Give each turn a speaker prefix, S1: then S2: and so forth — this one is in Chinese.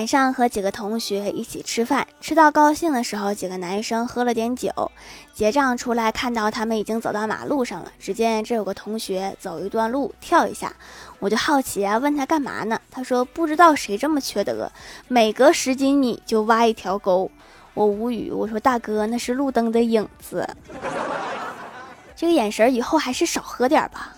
S1: 晚上和几个同学一起吃饭吃到高兴的时候几个男生喝了点酒结账出来看到他们已经走到马路上了只见这有个同学走一段路跳一下。我就好奇啊问他干嘛呢？他说不知道谁这么缺德每隔十几米就挖一条沟我无语。我说大哥那是路灯的影子。这个眼神以后还是少喝点吧。